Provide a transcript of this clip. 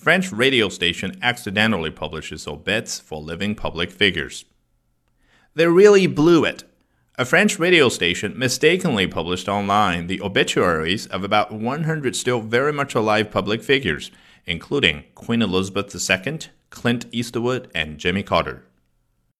French radio station accidentally publishes obits for living public figures. They really blew it. A French radio station mistakenly published online the obituaries of about 100 still very much alive public figures, including Queen Elizabeth II, Clint Eastwood, and Jimmy Carter.